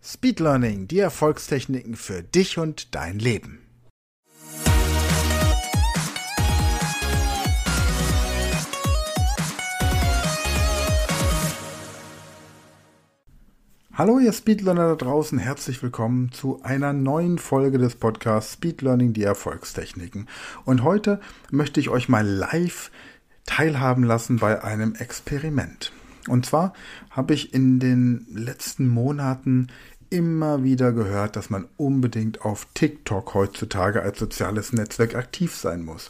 Speed Learning, die Erfolgstechniken für dich und dein Leben. Hallo ihr Speedlearner da draußen, herzlich willkommen zu einer neuen Folge des Podcasts Speed Learning, die Erfolgstechniken. Und heute möchte ich euch mal live teilhaben lassen bei einem Experiment. Und zwar habe ich in den letzten Monaten immer wieder gehört, dass man unbedingt auf TikTok heutzutage als soziales Netzwerk aktiv sein muss.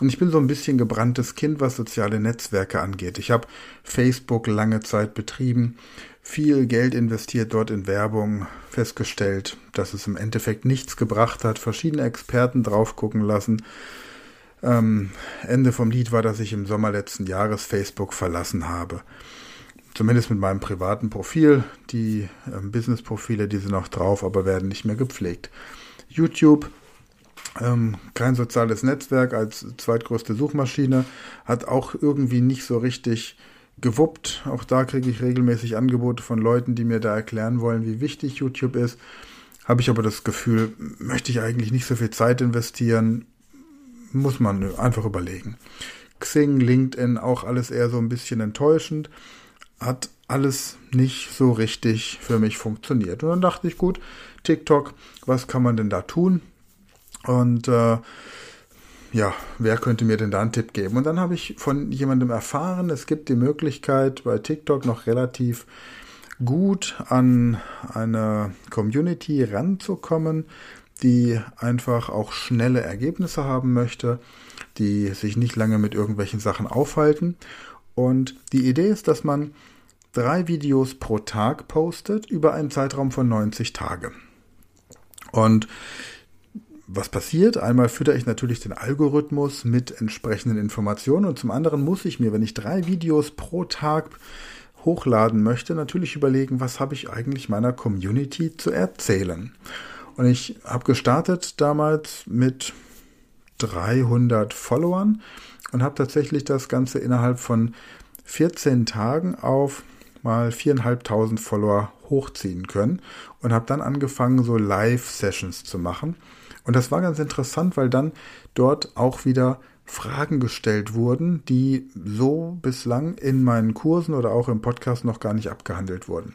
Und ich bin so ein bisschen gebranntes Kind, was soziale Netzwerke angeht. Ich habe Facebook lange Zeit betrieben, viel Geld investiert dort in Werbung, festgestellt, dass es im Endeffekt nichts gebracht hat, verschiedene Experten drauf gucken lassen. Ähm, Ende vom Lied war, dass ich im Sommer letzten Jahres Facebook verlassen habe zumindest mit meinem privaten Profil. Die ähm, Business-Profile, die sind noch drauf, aber werden nicht mehr gepflegt. YouTube, ähm, kein soziales Netzwerk als zweitgrößte Suchmaschine, hat auch irgendwie nicht so richtig gewuppt. Auch da kriege ich regelmäßig Angebote von Leuten, die mir da erklären wollen, wie wichtig YouTube ist. Habe ich aber das Gefühl, möchte ich eigentlich nicht so viel Zeit investieren, muss man einfach überlegen. Xing, LinkedIn, auch alles eher so ein bisschen enttäuschend hat alles nicht so richtig für mich funktioniert. Und dann dachte ich, gut, TikTok, was kann man denn da tun? Und äh, ja, wer könnte mir denn da einen Tipp geben? Und dann habe ich von jemandem erfahren, es gibt die Möglichkeit, bei TikTok noch relativ gut an eine Community ranzukommen, die einfach auch schnelle Ergebnisse haben möchte, die sich nicht lange mit irgendwelchen Sachen aufhalten und die Idee ist, dass man drei Videos pro Tag postet über einen Zeitraum von 90 Tage. Und was passiert? Einmal fütter ich natürlich den Algorithmus mit entsprechenden Informationen und zum anderen muss ich mir, wenn ich drei Videos pro Tag hochladen möchte, natürlich überlegen, was habe ich eigentlich meiner Community zu erzählen. Und ich habe gestartet damals mit 300 Followern und habe tatsächlich das Ganze innerhalb von 14 Tagen auf mal 4.500 Follower hochziehen können und habe dann angefangen, so Live-Sessions zu machen. Und das war ganz interessant, weil dann dort auch wieder Fragen gestellt wurden, die so bislang in meinen Kursen oder auch im Podcast noch gar nicht abgehandelt wurden.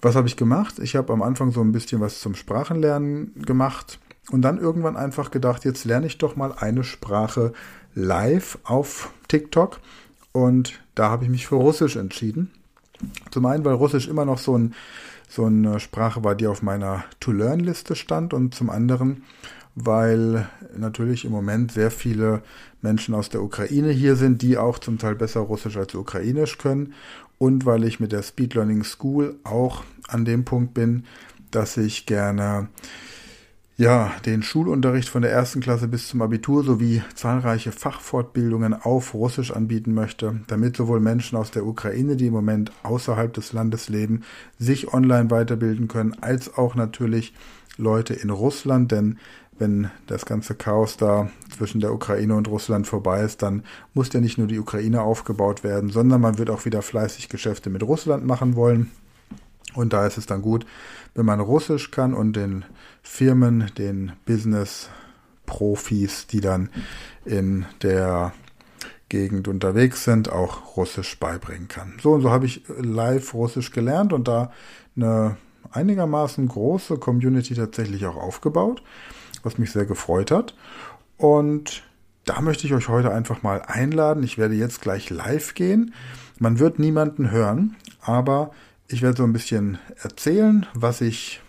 Was habe ich gemacht? Ich habe am Anfang so ein bisschen was zum Sprachenlernen gemacht und dann irgendwann einfach gedacht, jetzt lerne ich doch mal eine Sprache live auf TikTok. Und da habe ich mich für Russisch entschieden. Zum einen, weil Russisch immer noch so, ein, so eine Sprache war, die auf meiner To-Learn-Liste stand. Und zum anderen, weil natürlich im Moment sehr viele Menschen aus der Ukraine hier sind, die auch zum Teil besser Russisch als Ukrainisch können. Und weil ich mit der Speed Learning School auch an dem Punkt bin, dass ich gerne ja, den Schulunterricht von der ersten Klasse bis zum Abitur sowie zahlreiche Fachfortbildungen auf Russisch anbieten möchte, damit sowohl Menschen aus der Ukraine, die im Moment außerhalb des Landes leben, sich online weiterbilden können, als auch natürlich Leute in Russland, denn wenn das ganze Chaos da zwischen der Ukraine und Russland vorbei ist, dann muss ja nicht nur die Ukraine aufgebaut werden, sondern man wird auch wieder fleißig Geschäfte mit Russland machen wollen. Und da ist es dann gut, wenn man Russisch kann und den Firmen, den Business-Profis, die dann in der Gegend unterwegs sind, auch Russisch beibringen kann. So und so habe ich live Russisch gelernt und da eine einigermaßen große Community tatsächlich auch aufgebaut, was mich sehr gefreut hat. Und da möchte ich euch heute einfach mal einladen. Ich werde jetzt gleich live gehen. Man wird niemanden hören, aber ich werde so ein bisschen erzählen, was sich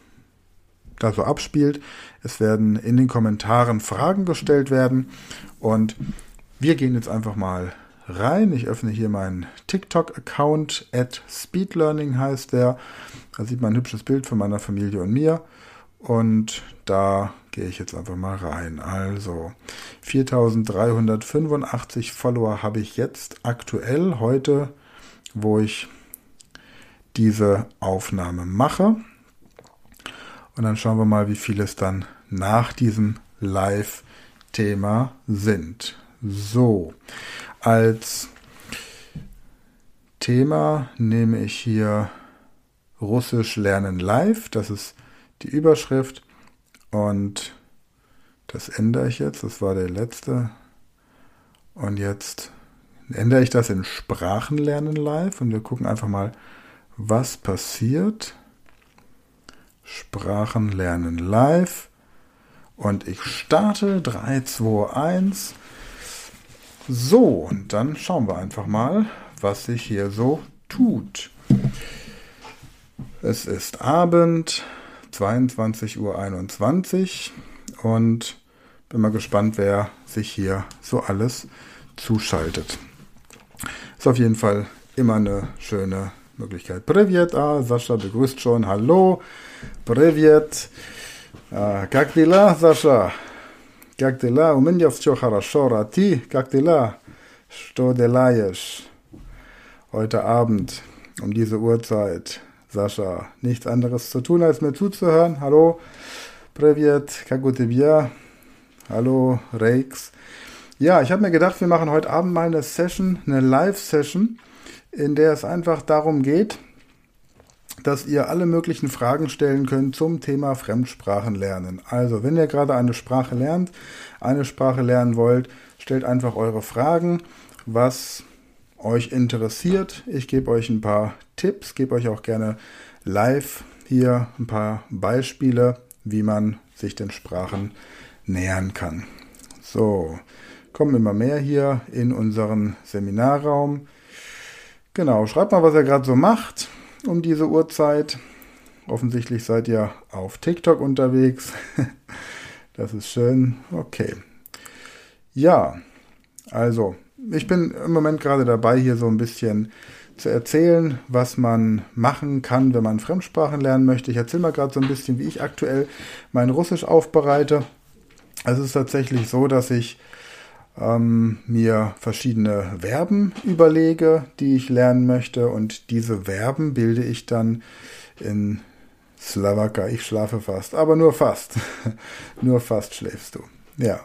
da so abspielt. Es werden in den Kommentaren Fragen gestellt werden und wir gehen jetzt einfach mal rein. Ich öffne hier meinen TikTok-Account, at Speedlearning heißt der. Da sieht man ein hübsches Bild von meiner Familie und mir. Und da gehe ich jetzt einfach mal rein. Also 4385 Follower habe ich jetzt aktuell heute, wo ich diese Aufnahme mache. Und dann schauen wir mal, wie viele es dann nach diesem Live-Thema sind. So, als Thema nehme ich hier Russisch lernen live. Das ist die Überschrift. Und das ändere ich jetzt. Das war der letzte. Und jetzt ändere ich das in Sprachenlernen live. Und wir gucken einfach mal, was passiert. Sprachenlernen live. Und ich starte 3, 2, 1. So, und dann schauen wir einfach mal, was sich hier so tut. Es ist Abend, 22.21 Uhr und bin mal gespannt, wer sich hier so alles zuschaltet. Ist auf jeden Fall immer eine schöne Möglichkeit. Привет, а, Sascha begrüßt schon. Hallo, привет. А, как дела, Саша? Как дела? У меня все хорошо. А ты, как дела? Что делаешь? Heute Abend um diese Uhrzeit Sascha, nichts anderes zu tun, als mir zuzuhören. Hallo, Privet, Kakutibia. Hallo, Rex. Ja, ich habe mir gedacht, wir machen heute Abend mal eine Session, eine Live-Session, in der es einfach darum geht, dass ihr alle möglichen Fragen stellen könnt zum Thema Fremdsprachenlernen. Also, wenn ihr gerade eine Sprache lernt, eine Sprache lernen wollt, stellt einfach eure Fragen, was euch interessiert. Ich gebe euch ein paar Tipps, gebe euch auch gerne live hier ein paar Beispiele, wie man sich den Sprachen nähern kann. So, kommen immer mehr hier in unseren Seminarraum. Genau, schreibt mal, was ihr gerade so macht um diese Uhrzeit. Offensichtlich seid ihr auf TikTok unterwegs. das ist schön. Okay. Ja, also ich bin im Moment gerade dabei, hier so ein bisschen zu erzählen, was man machen kann, wenn man Fremdsprachen lernen möchte. Ich erzähle mal gerade so ein bisschen, wie ich aktuell mein Russisch aufbereite. Es ist tatsächlich so, dass ich ähm, mir verschiedene Verben überlege, die ich lernen möchte. Und diese Verben bilde ich dann in Slowaka. Ich schlafe fast, aber nur fast. nur fast schläfst du. Ja,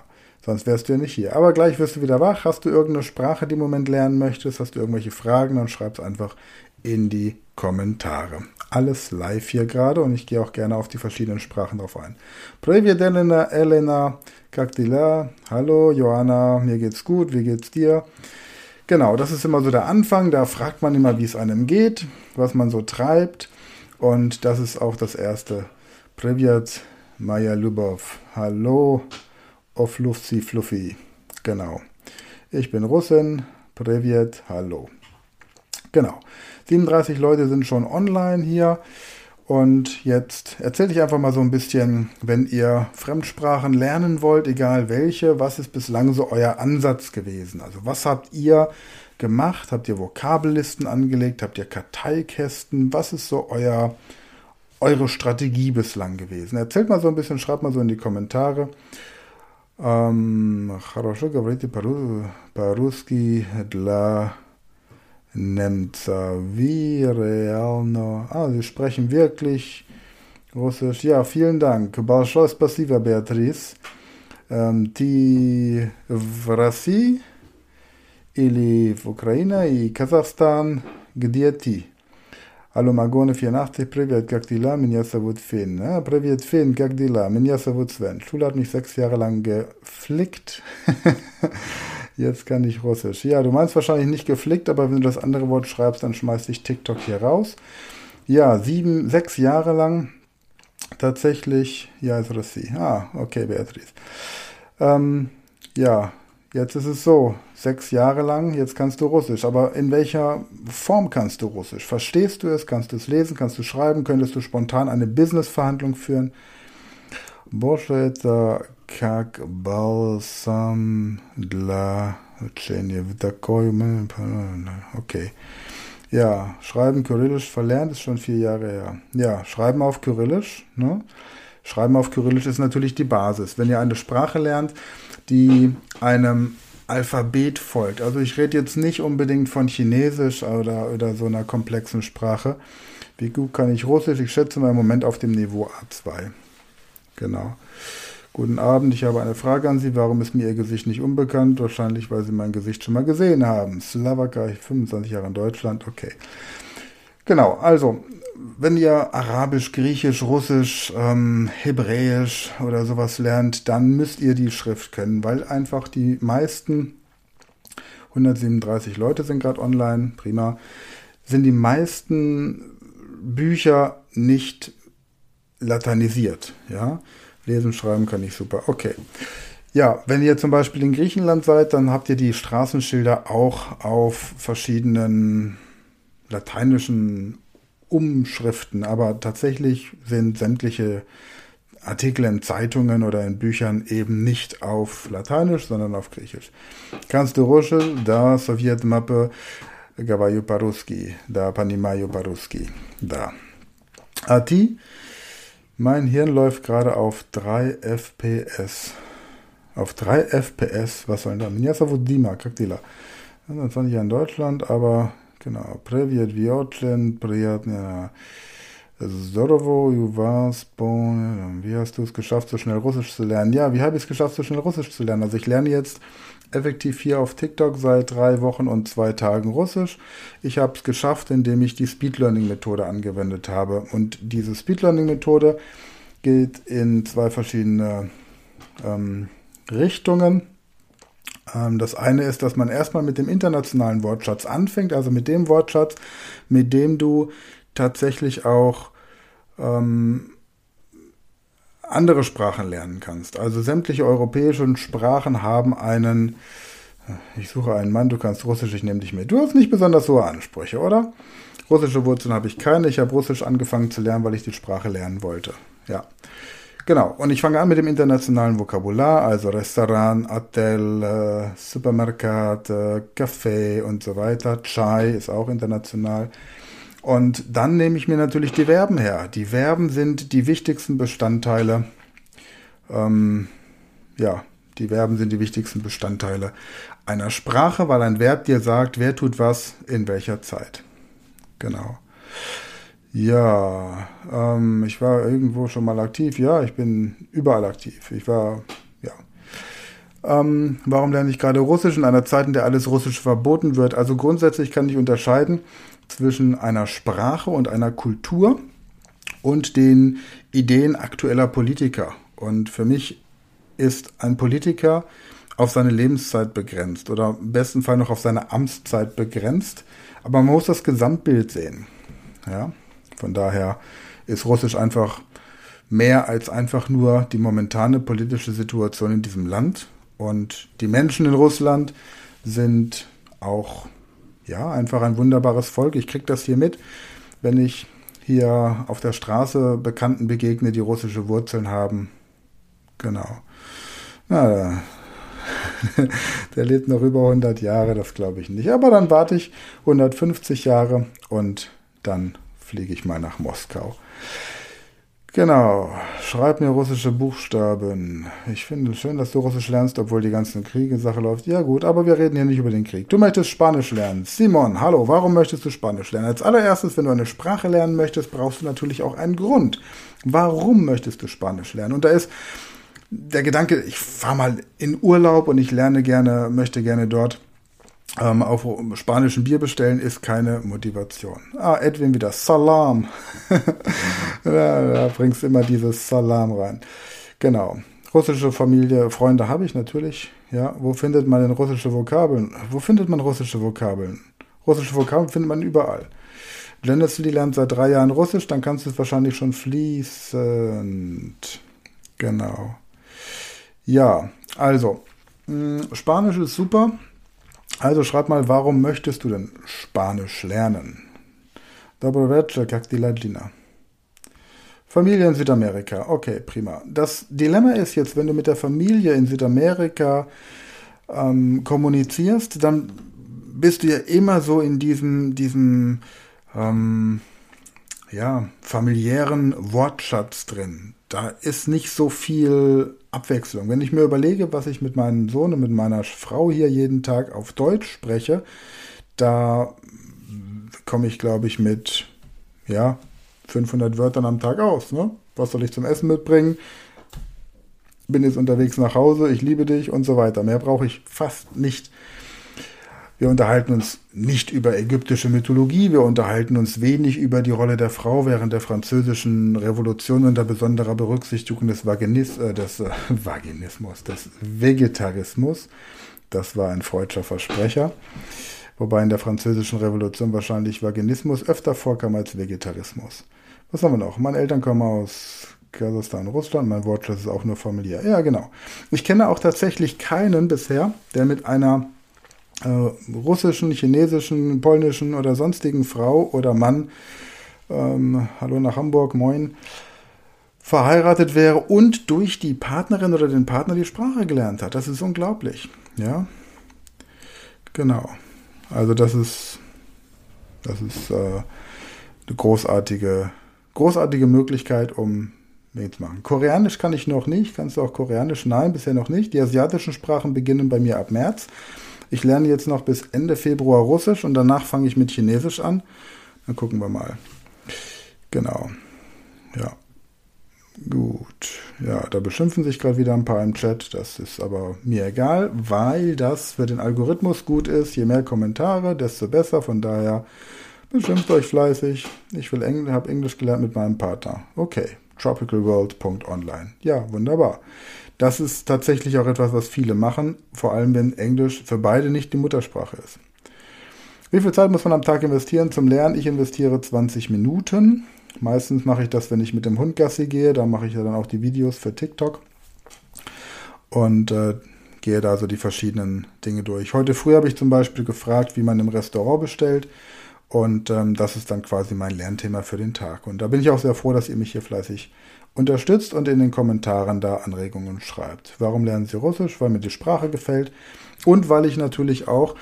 sonst wärst du ja nicht hier. Aber gleich wirst du wieder wach. Hast du irgendeine Sprache, die du im Moment lernen möchtest? Hast du irgendwelche Fragen? Dann schreib es einfach in die Kommentare. Alles live hier gerade und ich gehe auch gerne auf die verschiedenen Sprachen drauf ein. Previedena Elena, Kaktila, hallo Johanna, mir geht's gut, wie geht's dir? Genau, das ist immer so der Anfang, da fragt man immer, wie es einem geht, was man so treibt. Und das ist auch das erste. Privyat Maya Lubov. Hallo, Oflufsi Fluffy. Genau. Ich bin Russin. Privyat, hallo. Genau. 37 Leute sind schon online hier. Und jetzt erzähle ich einfach mal so ein bisschen, wenn ihr Fremdsprachen lernen wollt, egal welche, was ist bislang so euer Ansatz gewesen? Also was habt ihr gemacht? Habt ihr Vokabellisten angelegt? Habt ihr Karteikästen? Was ist so euer, eure Strategie bislang gewesen? Erzählt mal so ein bisschen, schreibt mal so in die Kommentare. Хорошо говорите по-русски для немца. Wie реально. Ah, Sie sprechen wirklich Russisch. Ja, vielen Dank. Большое спасибо, Beatrice. Ähm, ты в России или в Украине и Казахстан? Где ты? Hallo Magone 84, Privet, как дела? Меня зовут Finn. Ja, Privet, Finn, как дела? Меня зовут Sven. Schule hat mich sechs Jahre lang geflickt. Jetzt kann ich Russisch. Ja, du meinst wahrscheinlich nicht geflickt, aber wenn du das andere Wort schreibst, dann schmeißt dich TikTok hier raus. Ja, sieben, sechs Jahre lang tatsächlich. Ja, ist Russi. Ah, okay, Beatrice. Ähm, ja, Jetzt ist es so, sechs Jahre lang, jetzt kannst du Russisch. Aber in welcher Form kannst du Russisch? Verstehst du es? Kannst du es lesen? Kannst du schreiben? Könntest du spontan eine Business-Verhandlung führen? Больше это как бальзам для Okay. Ja, Schreiben Kyrillisch verlernt ist schon vier Jahre her. Ja, Schreiben auf Kyrillisch. Ne? Schreiben auf Kyrillisch ist natürlich die Basis. Wenn ihr eine Sprache lernt, die einem Alphabet folgt. Also ich rede jetzt nicht unbedingt von Chinesisch oder, oder so einer komplexen Sprache. Wie gut kann ich Russisch? Ich schätze mal im Moment auf dem Niveau A2. Genau. Guten Abend, ich habe eine Frage an Sie. Warum ist mir Ihr Gesicht nicht unbekannt? Wahrscheinlich, weil Sie mein Gesicht schon mal gesehen haben. Slawaka, 25 Jahre in Deutschland, okay. Genau, also, wenn ihr Arabisch, Griechisch, Russisch, ähm, Hebräisch oder sowas lernt, dann müsst ihr die Schrift kennen, weil einfach die meisten, 137 Leute sind gerade online, prima, sind die meisten Bücher nicht lateinisiert, ja. Lesen, schreiben kann ich super. Okay. Ja, wenn ihr zum Beispiel in Griechenland seid, dann habt ihr die Straßenschilder auch auf verschiedenen lateinischen Umschriften, aber tatsächlich sind sämtliche Artikel in Zeitungen oder in Büchern eben nicht auf Lateinisch, sondern auf Griechisch. Kannst du Russisch, da Sowjetmappe, Gavaju Paruski, da Panimayo Paruski, da. Ati, mein Hirn läuft gerade auf 3 FPS. Auf 3 FPS, was soll denn da? Minjasa Dima, Kaktila. Dann fand ich ja in Deutschland, aber genau. Previet Viotlen, Priat, ja. Sorovo, Juvas, Bon, wie hast du es geschafft, so schnell Russisch zu lernen? Ja, wie habe ich es geschafft, so schnell Russisch zu lernen? Also ich lerne jetzt effektiv hier auf TikTok seit drei Wochen und zwei Tagen Russisch. Ich habe es geschafft, indem ich die Speed Learning Methode angewendet habe. Und diese Speed Learning Methode geht in zwei verschiedene ähm, Richtungen. Ähm, das eine ist, dass man erstmal mit dem internationalen Wortschatz anfängt, also mit dem Wortschatz, mit dem du tatsächlich auch ähm, andere Sprachen lernen kannst. Also sämtliche europäischen Sprachen haben einen, ich suche einen Mann, du kannst Russisch, ich nehme dich mit. Du hast nicht besonders hohe Ansprüche, oder? Russische Wurzeln habe ich keine. Ich habe Russisch angefangen zu lernen, weil ich die Sprache lernen wollte. Ja. Genau. Und ich fange an mit dem internationalen Vokabular, also Restaurant, Hotel, äh, Supermarkt, äh, Café und so weiter. Chai ist auch international. Und dann nehme ich mir natürlich die Verben her. Die Verben sind die wichtigsten Bestandteile. Ähm, ja, die Verben sind die wichtigsten Bestandteile einer Sprache, weil ein Verb dir sagt, wer tut was in welcher Zeit. Genau. Ja, ähm, ich war irgendwo schon mal aktiv. Ja, ich bin überall aktiv. Ich war, ja. Ähm, warum lerne ich gerade Russisch in einer Zeit, in der alles Russisch verboten wird? Also grundsätzlich kann ich unterscheiden zwischen einer Sprache und einer Kultur und den Ideen aktueller Politiker. Und für mich ist ein Politiker auf seine Lebenszeit begrenzt oder im besten Fall noch auf seine Amtszeit begrenzt. Aber man muss das Gesamtbild sehen. Ja? Von daher ist Russisch einfach mehr als einfach nur die momentane politische Situation in diesem Land. Und die Menschen in Russland sind auch ja, einfach ein wunderbares Volk. Ich kriege das hier mit, wenn ich hier auf der Straße Bekannten begegne, die russische Wurzeln haben. Genau. Na, der lebt noch über 100 Jahre, das glaube ich nicht. Aber dann warte ich 150 Jahre und dann fliege ich mal nach Moskau. Genau, schreib mir russische Buchstaben. Ich finde es schön, dass du Russisch lernst, obwohl die ganze Kriege-Sache läuft. Ja gut, aber wir reden hier nicht über den Krieg. Du möchtest Spanisch lernen. Simon, hallo, warum möchtest du Spanisch lernen? Als allererstes, wenn du eine Sprache lernen möchtest, brauchst du natürlich auch einen Grund. Warum möchtest du Spanisch lernen? Und da ist der Gedanke, ich fahre mal in Urlaub und ich lerne gerne, möchte gerne dort ähm, auf spanischen Bier bestellen ist keine Motivation. Ah, Edwin wieder. Salam. da, da bringst du immer dieses Salam rein. Genau. Russische Familie, Freunde habe ich natürlich. Ja, wo findet man denn russische Vokabeln? Wo findet man russische Vokabeln? Russische Vokabeln findet man überall. Lennartsley lernt seit drei Jahren Russisch, dann kannst du es wahrscheinlich schon fließend. Genau. Ja, also, hm, Spanisch ist super. Also schreib mal, warum möchtest du denn Spanisch lernen? Dobrovecha, jak die Latina. Familie in Südamerika. Okay, prima. Das Dilemma ist jetzt, wenn du mit der Familie in Südamerika ähm, kommunizierst, dann bist du ja immer so in diesem, diesem ähm, ja, familiären Wortschatz drin. Da ist nicht so viel Abwechslung. Wenn ich mir überlege, was ich mit meinem Sohn und mit meiner Frau hier jeden Tag auf Deutsch spreche, da komme ich, glaube ich, mit ja, 500 Wörtern am Tag aus. Ne? Was soll ich zum Essen mitbringen? Bin jetzt unterwegs nach Hause, ich liebe dich und so weiter. Mehr brauche ich fast nicht. Wir unterhalten uns nicht über ägyptische Mythologie, wir unterhalten uns wenig über die Rolle der Frau während der französischen Revolution unter besonderer Berücksichtigung des, Vaginis, äh, des äh, Vaginismus, des Vegetarismus. Das war ein freudscher Versprecher. Wobei in der französischen Revolution wahrscheinlich Vaginismus öfter vorkam als Vegetarismus. Was haben wir noch? Meine Eltern kommen aus Kasachstan, Russland. Mein Wortschatz ist auch nur familiär. Ja, genau. Ich kenne auch tatsächlich keinen bisher, der mit einer äh, russischen, chinesischen, polnischen oder sonstigen Frau oder Mann, ähm, hallo nach Hamburg, moin, verheiratet wäre und durch die Partnerin oder den Partner die Sprache gelernt hat. Das ist unglaublich. Ja, genau. Also das ist, das ist äh, eine großartige, großartige Möglichkeit, um zu machen. Koreanisch kann ich noch nicht. Kannst du auch Koreanisch? Nein, bisher noch nicht. Die asiatischen Sprachen beginnen bei mir ab März. Ich lerne jetzt noch bis Ende Februar Russisch und danach fange ich mit Chinesisch an. Dann gucken wir mal. Genau. Ja. Gut. Ja, da beschimpfen sich gerade wieder ein paar im Chat. Das ist aber mir egal, weil das für den Algorithmus gut ist. Je mehr Kommentare, desto besser. Von daher beschimpft euch fleißig. Ich will Englisch, habe Englisch gelernt mit meinem Partner. Okay. Tropicalworld.online. Ja, wunderbar. Das ist tatsächlich auch etwas, was viele machen, vor allem wenn Englisch für beide nicht die Muttersprache ist. Wie viel Zeit muss man am Tag investieren zum Lernen? Ich investiere 20 Minuten. Meistens mache ich das, wenn ich mit dem Hund Gassi gehe. Da mache ich ja dann auch die Videos für TikTok. Und äh, gehe da so die verschiedenen Dinge durch. Heute früh habe ich zum Beispiel gefragt, wie man im Restaurant bestellt. Und ähm, das ist dann quasi mein Lernthema für den Tag. Und da bin ich auch sehr froh, dass ihr mich hier fleißig Unterstützt und in den Kommentaren da Anregungen schreibt. Warum lernen Sie Russisch? Weil mir die Sprache gefällt und weil ich natürlich auch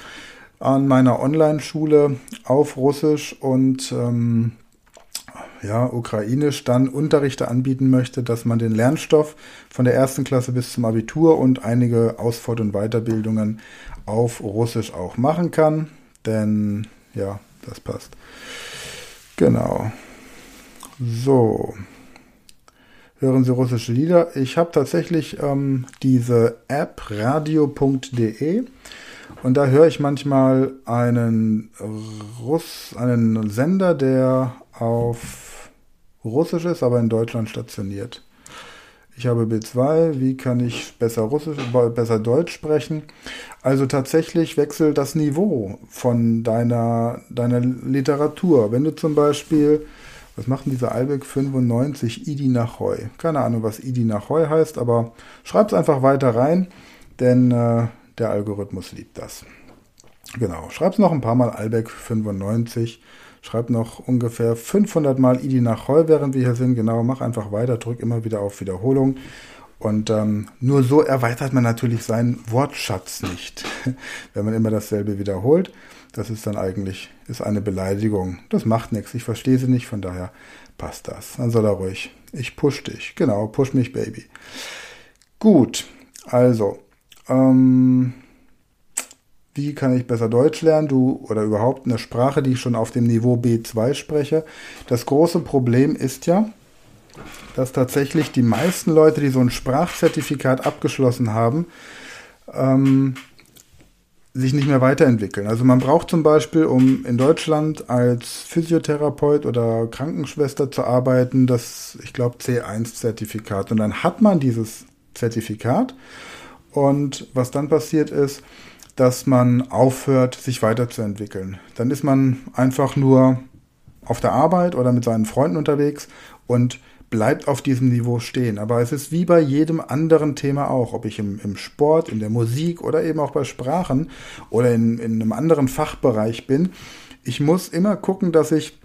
an meiner Online-Schule auf Russisch und ähm, ja, Ukrainisch dann Unterrichte anbieten möchte, dass man den Lernstoff von der ersten Klasse bis zum Abitur und einige Ausfort- und Weiterbildungen auf Russisch auch machen kann. Denn ja, das passt. Genau. So hören Sie russische Lieder. Ich habe tatsächlich ähm, diese App radio.de und da höre ich manchmal einen Russ, einen Sender, der auf Russisch ist, aber in Deutschland stationiert. Ich habe B2, wie kann ich besser Russisch, besser Deutsch sprechen? Also tatsächlich wechselt das Niveau von deiner, deiner Literatur. Wenn du zum Beispiel was macht denn dieser Albeck 95 Idi Nachheu? Keine Ahnung, was Idi Nachheu heißt, aber schreibt es einfach weiter rein, denn äh, der Algorithmus liebt das. Genau, schreibt es noch ein paar Mal Albeck 95. Schreibt noch ungefähr 500 Mal Idi Nachheu, während wir hier sind. Genau, mach einfach weiter, drück immer wieder auf Wiederholung. Und ähm, nur so erweitert man natürlich seinen Wortschatz nicht, wenn man immer dasselbe wiederholt. Das ist dann eigentlich ist eine Beleidigung. Das macht nichts. Ich verstehe sie nicht, von daher passt das. Dann soll er ruhig. Ich push dich. Genau, push mich, Baby. Gut, also, ähm, wie kann ich besser Deutsch lernen? Du oder überhaupt eine Sprache, die ich schon auf dem Niveau B2 spreche. Das große Problem ist ja, dass tatsächlich die meisten Leute, die so ein Sprachzertifikat abgeschlossen haben, ähm, sich nicht mehr weiterentwickeln. Also man braucht zum Beispiel, um in Deutschland als Physiotherapeut oder Krankenschwester zu arbeiten, das, ich glaube, C1-Zertifikat. Und dann hat man dieses Zertifikat. Und was dann passiert ist, dass man aufhört, sich weiterzuentwickeln. Dann ist man einfach nur auf der Arbeit oder mit seinen Freunden unterwegs und bleibt auf diesem Niveau stehen. Aber es ist wie bei jedem anderen Thema auch, ob ich im, im Sport, in der Musik oder eben auch bei Sprachen oder in, in einem anderen Fachbereich bin. Ich muss immer gucken, dass ich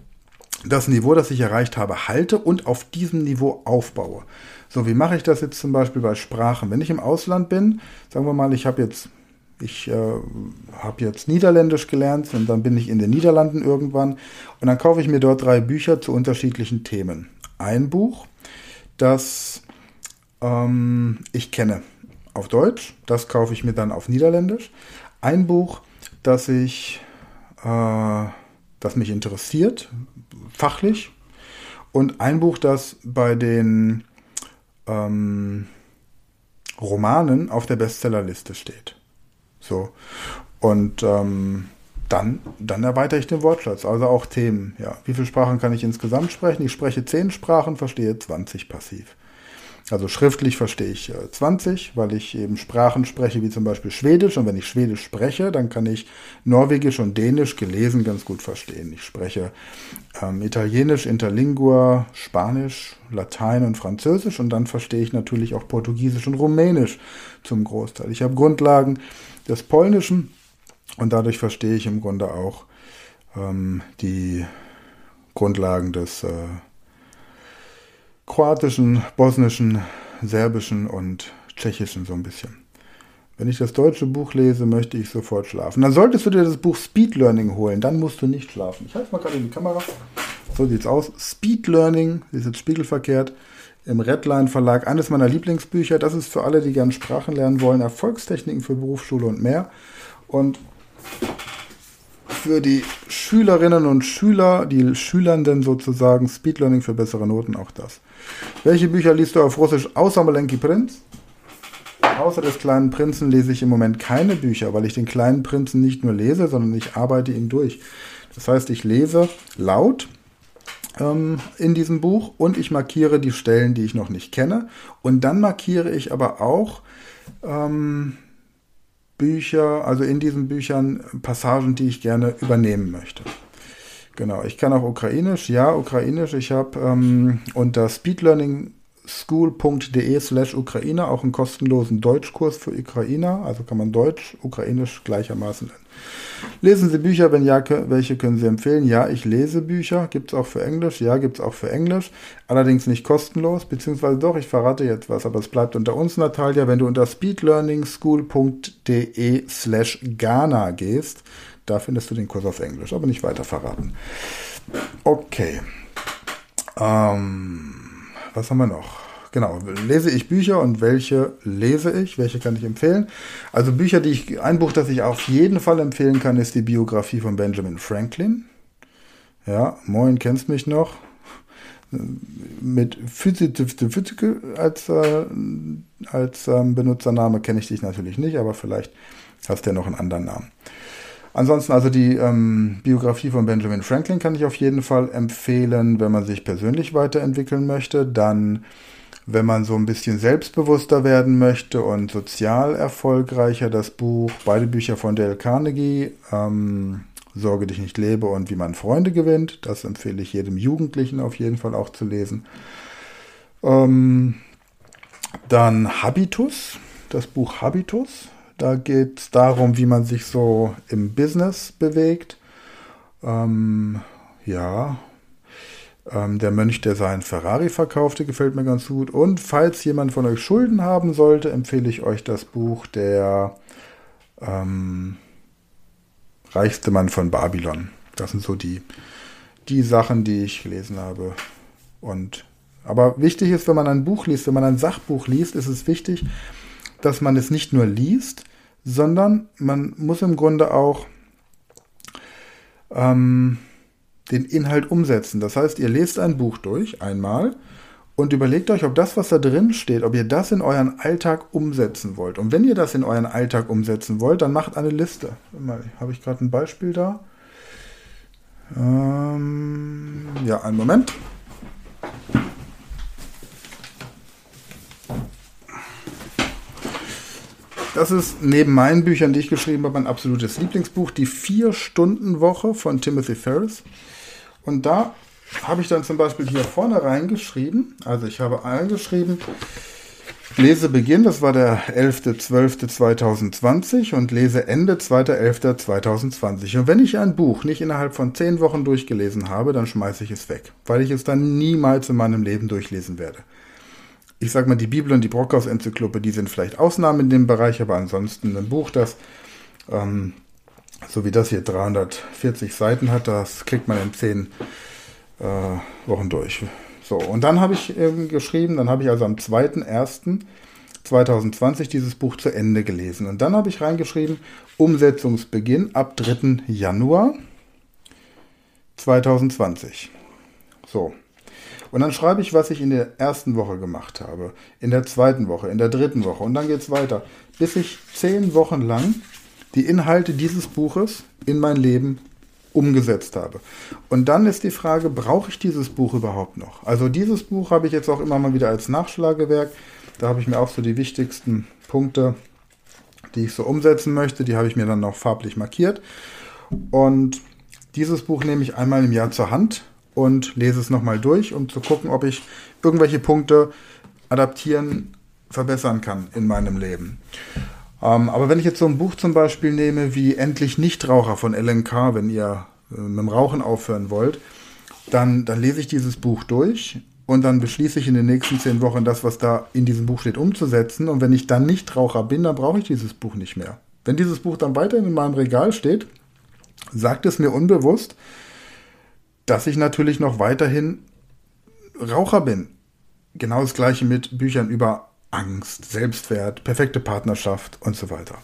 das Niveau, das ich erreicht habe, halte und auf diesem Niveau aufbaue. So, wie mache ich das jetzt zum Beispiel bei Sprachen? Wenn ich im Ausland bin, sagen wir mal, ich habe jetzt Ich äh, habe jetzt Niederländisch gelernt und dann bin ich in den Niederlanden irgendwann und dann kaufe ich mir dort drei Bücher zu unterschiedlichen Themen. Ein Buch, das ähm, ich kenne auf Deutsch, das kaufe ich mir dann auf Niederländisch. Ein Buch, das ich, äh, das mich interessiert, fachlich, und ein Buch, das bei den ähm, Romanen auf der Bestsellerliste steht. So. Und ähm, dann, dann erweitere ich den Wortschatz, also auch Themen. Ja. Wie viele Sprachen kann ich insgesamt sprechen? Ich spreche zehn Sprachen, verstehe 20 passiv. Also schriftlich verstehe ich 20, äh, weil ich eben Sprachen spreche, wie zum Beispiel Schwedisch. Und wenn ich Schwedisch spreche, dann kann ich Norwegisch und Dänisch gelesen ganz gut verstehen. Ich spreche ähm, Italienisch, Interlingua, Spanisch, Latein und Französisch. Und dann verstehe ich natürlich auch Portugiesisch und Rumänisch zum Großteil. Ich habe Grundlagen des Polnischen und dadurch verstehe ich im Grunde auch ähm, die Grundlagen des äh, kroatischen, bosnischen, serbischen und tschechischen so ein bisschen. Wenn ich das deutsche Buch lese, möchte ich sofort schlafen. Dann solltest du dir das Buch Speed Learning holen, dann musst du nicht schlafen. Ich halte mal gerade in die Kamera. So sieht's aus. Speed Learning, ist jetzt spiegelverkehrt, im Redline Verlag, eines meiner Lieblingsbücher. Das ist für alle, die gern Sprachen lernen wollen, Erfolgstechniken für Berufsschule und mehr. Und für die Schülerinnen und Schüler, die Schülernden sozusagen, Speed Learning für bessere Noten, auch das. Welche Bücher liest du auf Russisch außer Malenki Prinz? Außer des kleinen Prinzen lese ich im Moment keine Bücher, weil ich den kleinen Prinzen nicht nur lese, sondern ich arbeite ihn durch. Das heißt, ich lese laut ähm, in diesem Buch und ich markiere die Stellen, die ich noch nicht kenne. Und dann markiere ich aber auch ähm, Bücher, also in diesen Büchern Passagen, die ich gerne übernehmen möchte. Genau, ich kann auch Ukrainisch, ja, Ukrainisch. Ich habe ähm, unter speedlearningschool.de slash Ukraine auch einen kostenlosen Deutschkurs für Ukrainer, also kann man Deutsch, Ukrainisch gleichermaßen lernen. Lesen Sie Bücher, wenn ja, welche können Sie empfehlen? Ja, ich lese Bücher, gibt es auch für Englisch, ja, gibt es auch für Englisch, allerdings nicht kostenlos, beziehungsweise doch, ich verrate jetzt was, aber es bleibt unter uns, Natalia, wenn du unter speedlearningschool.de slash Ghana gehst, da findest du den Kurs auf Englisch, aber nicht weiter verraten. Okay. Ähm, was haben wir noch? Genau, lese ich Bücher und welche lese ich? Welche kann ich empfehlen? Also Bücher, die ich, ein Buch, das ich auf jeden Fall empfehlen kann, ist die Biografie von Benjamin Franklin. Ja, moin, kennst mich noch? Mit Physik als, äh, als ähm, Benutzername kenne ich dich natürlich nicht, aber vielleicht hast du ja noch einen anderen Namen. Ansonsten also die ähm, Biografie von Benjamin Franklin kann ich auf jeden Fall empfehlen, wenn man sich persönlich weiterentwickeln möchte. Dann, wenn man so ein bisschen selbstbewusster werden möchte und sozial erfolgreicher, das Buch, beide Bücher von Dale Carnegie, ähm, Sorge dich nicht lebe und wie man Freunde gewinnt. Das empfehle ich jedem Jugendlichen auf jeden Fall auch zu lesen. Ähm, dann Habitus, das Buch Habitus da geht es darum, wie man sich so im Business bewegt. Ähm, ja, ähm, der Mönch, der seinen Ferrari verkaufte, gefällt mir ganz gut. Und falls jemand von euch Schulden haben sollte, empfehle ich euch das Buch Der ähm, reichste Mann von Babylon. Das sind so die, die Sachen, die ich gelesen habe. Und aber wichtig ist, wenn man ein Buch liest, wenn man ein Sachbuch liest, ist es wichtig, dass man es nicht nur liest, sondern man muss im Grunde auch ähm, den Inhalt umsetzen. Das heißt, ihr lest ein Buch durch einmal und überlegt euch, ob das, was da drin steht, ob ihr das in euren Alltag umsetzen wollt. Und wenn ihr das in euren Alltag umsetzen wollt, dann macht eine Liste. Habe ich gerade ein Beispiel da? Ähm, ja, einen Moment. Das ist neben meinen Büchern, die ich geschrieben habe, mein absolutes Lieblingsbuch, die Vier-Stunden-Woche von Timothy Ferris. Und da habe ich dann zum Beispiel hier vorne reingeschrieben, also ich habe eingeschrieben, Lesebeginn, das war der 11.12.2020 und Leseende 2.11.2020. Und wenn ich ein Buch nicht innerhalb von zehn Wochen durchgelesen habe, dann schmeiße ich es weg, weil ich es dann niemals in meinem Leben durchlesen werde. Ich sag mal, die Bibel und die Brockhaus-Enzyklopädie sind vielleicht Ausnahmen in dem Bereich, aber ansonsten ein Buch, das ähm, so wie das hier 340 Seiten hat, das kriegt man in 10 äh, Wochen durch. So, und dann habe ich ähm, geschrieben, dann habe ich also am 2.1.2020 dieses Buch zu Ende gelesen. Und dann habe ich reingeschrieben, Umsetzungsbeginn ab 3. Januar 2020. So, und dann schreibe ich, was ich in der ersten Woche gemacht habe, in der zweiten Woche, in der dritten Woche und dann geht es weiter, bis ich zehn Wochen lang die Inhalte dieses Buches in mein Leben umgesetzt habe. Und dann ist die Frage, brauche ich dieses Buch überhaupt noch? Also dieses Buch habe ich jetzt auch immer mal wieder als Nachschlagewerk. Da habe ich mir auch so die wichtigsten Punkte, die ich so umsetzen möchte, die habe ich mir dann noch farblich markiert. Und dieses Buch nehme ich einmal im Jahr zur Hand und lese es nochmal durch, um zu gucken, ob ich irgendwelche Punkte adaptieren, verbessern kann in meinem Leben. Ähm, aber wenn ich jetzt so ein Buch zum Beispiel nehme wie Endlich Nichtraucher von LNK, wenn ihr äh, mit dem Rauchen aufhören wollt, dann, dann lese ich dieses Buch durch und dann beschließe ich in den nächsten zehn Wochen das, was da in diesem Buch steht, umzusetzen. Und wenn ich dann Nichtraucher bin, dann brauche ich dieses Buch nicht mehr. Wenn dieses Buch dann weiterhin in meinem Regal steht, sagt es mir unbewusst, dass ich natürlich noch weiterhin Raucher bin. Genau das gleiche mit Büchern über Angst, Selbstwert, perfekte Partnerschaft und so weiter.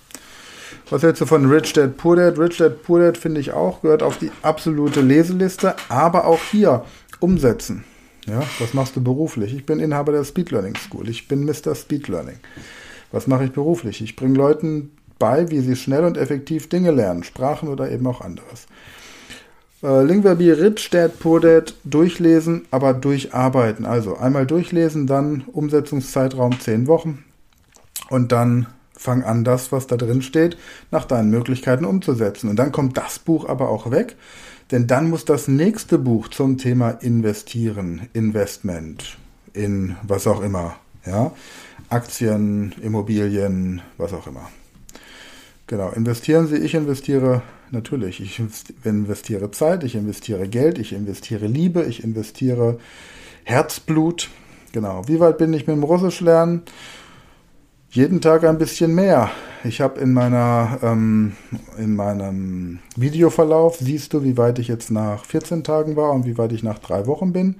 Was hältst du von Rich Dad Poor Dad? Rich Dad Poor Dad finde ich auch, gehört auf die absolute Leseliste, aber auch hier umsetzen. Ja, was machst du beruflich? Ich bin Inhaber der Speed Learning School. Ich bin Mr. Speed Learning. Was mache ich beruflich? Ich bringe Leuten bei, wie sie schnell und effektiv Dinge lernen, Sprachen oder eben auch anderes. Äh, Lingverbi Rich Dad Poor Dad durchlesen, aber durcharbeiten. Also einmal durchlesen, dann Umsetzungszeitraum 10 Wochen und dann fang an, das, was da drin steht, nach deinen Möglichkeiten umzusetzen. Und dann kommt das Buch aber auch weg, denn dann muss das nächste Buch zum Thema investieren, Investment, in was auch immer, ja, Aktien, Immobilien, was auch immer. Genau, investieren Sie, ich investiere natürlich. Ich investiere Zeit, ich investiere Geld, ich investiere Liebe, ich investiere Herzblut. Genau. Wie weit bin ich mit dem Russisch lernen? Jeden Tag ein bisschen mehr. Ich habe in ähm, in meinem Videoverlauf siehst du, wie weit ich jetzt nach 14 Tagen war und wie weit ich nach drei Wochen bin.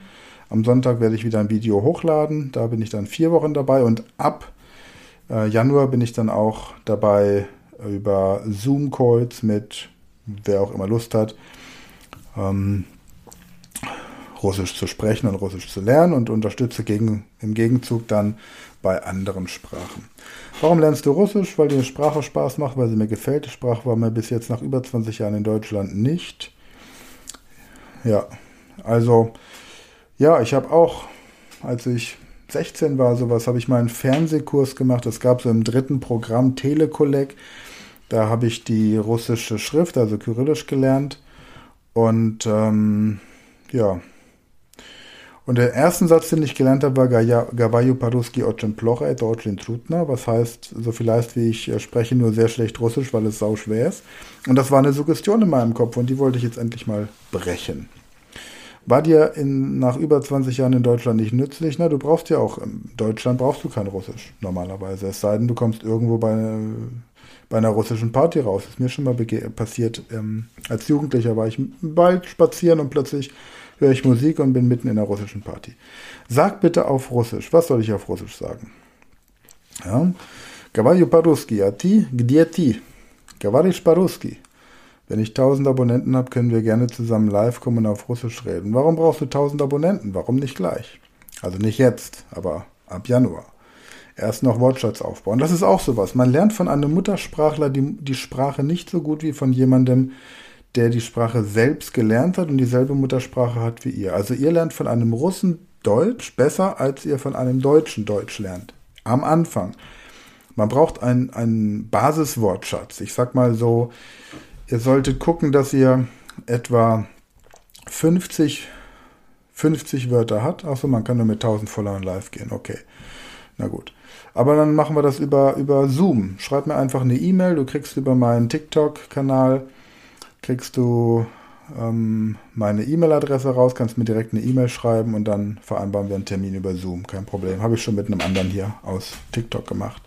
Am Sonntag werde ich wieder ein Video hochladen. Da bin ich dann vier Wochen dabei und ab äh, Januar bin ich dann auch dabei über Zoom-Calls mit wer auch immer Lust hat, ähm, Russisch zu sprechen und Russisch zu lernen und unterstütze gegen, im Gegenzug dann bei anderen Sprachen. Warum lernst du Russisch? Weil die Sprache Spaß macht, weil sie mir gefällt. Die Sprache war mir bis jetzt nach über 20 Jahren in Deutschland nicht. Ja, also, ja, ich habe auch, als ich 16 war, sowas, habe ich mal einen Fernsehkurs gemacht. Es gab so im dritten Programm Telekolleg. Da habe ich die russische Schrift, also Kyrillisch gelernt. Und ähm, ja. Und der erste Satz, den ich gelernt habe, war Gavayu Paruski Ochen Plocha et Ochen Trutna, was heißt, so viel heißt, wie ich äh, spreche, nur sehr schlecht Russisch, weil es sau schwer ist. Und das war eine Suggestion in meinem Kopf und die wollte ich jetzt endlich mal brechen. War dir in, nach über 20 Jahren in Deutschland nicht nützlich? Na, du brauchst ja auch, in Deutschland brauchst du kein Russisch normalerweise, es sei denn, du kommst irgendwo bei bei einer russischen Party raus. Ist mir schon mal passiert. Ähm, als Jugendlicher war ich im Wald spazieren und plötzlich höre ich Musik und bin mitten in einer russischen Party. Sag bitte auf Russisch. Was soll ich auf Russisch sagen? Ja. Говорю по-русски, а ты где ты? Говоришь по-русски. Wenn ich 1000 Abonnenten habe, können wir gerne zusammen live kommen und auf Russisch reden. Warum brauchst du 1000 Abonnenten? Warum nicht gleich? Also nicht jetzt, aber ab Januar erst noch Wortschatz aufbauen. Das ist auch sowas. Man lernt von einem Muttersprachler die, die Sprache nicht so gut wie von jemandem, der die Sprache selbst gelernt hat und dieselbe Muttersprache hat wie ihr. Also ihr lernt von einem Russen Deutsch besser, als ihr von einem Deutschen Deutsch lernt. Am Anfang. Man braucht einen, einen Basiswortschatz. Ich sag mal so, ihr solltet gucken, dass ihr etwa 50, 50 Wörter habt. Achso, man kann nur mit 1000 Followern live gehen. Okay. Na gut. Aber dann machen wir das über, über Zoom. Schreib mir einfach eine E-Mail. Du kriegst über meinen TikTok-Kanal, kriegst du ähm, meine E-Mail-Adresse raus, kannst mir direkt eine E-Mail schreiben und dann vereinbaren wir einen Termin über Zoom. Kein Problem. Habe ich schon mit einem anderen hier aus TikTok gemacht.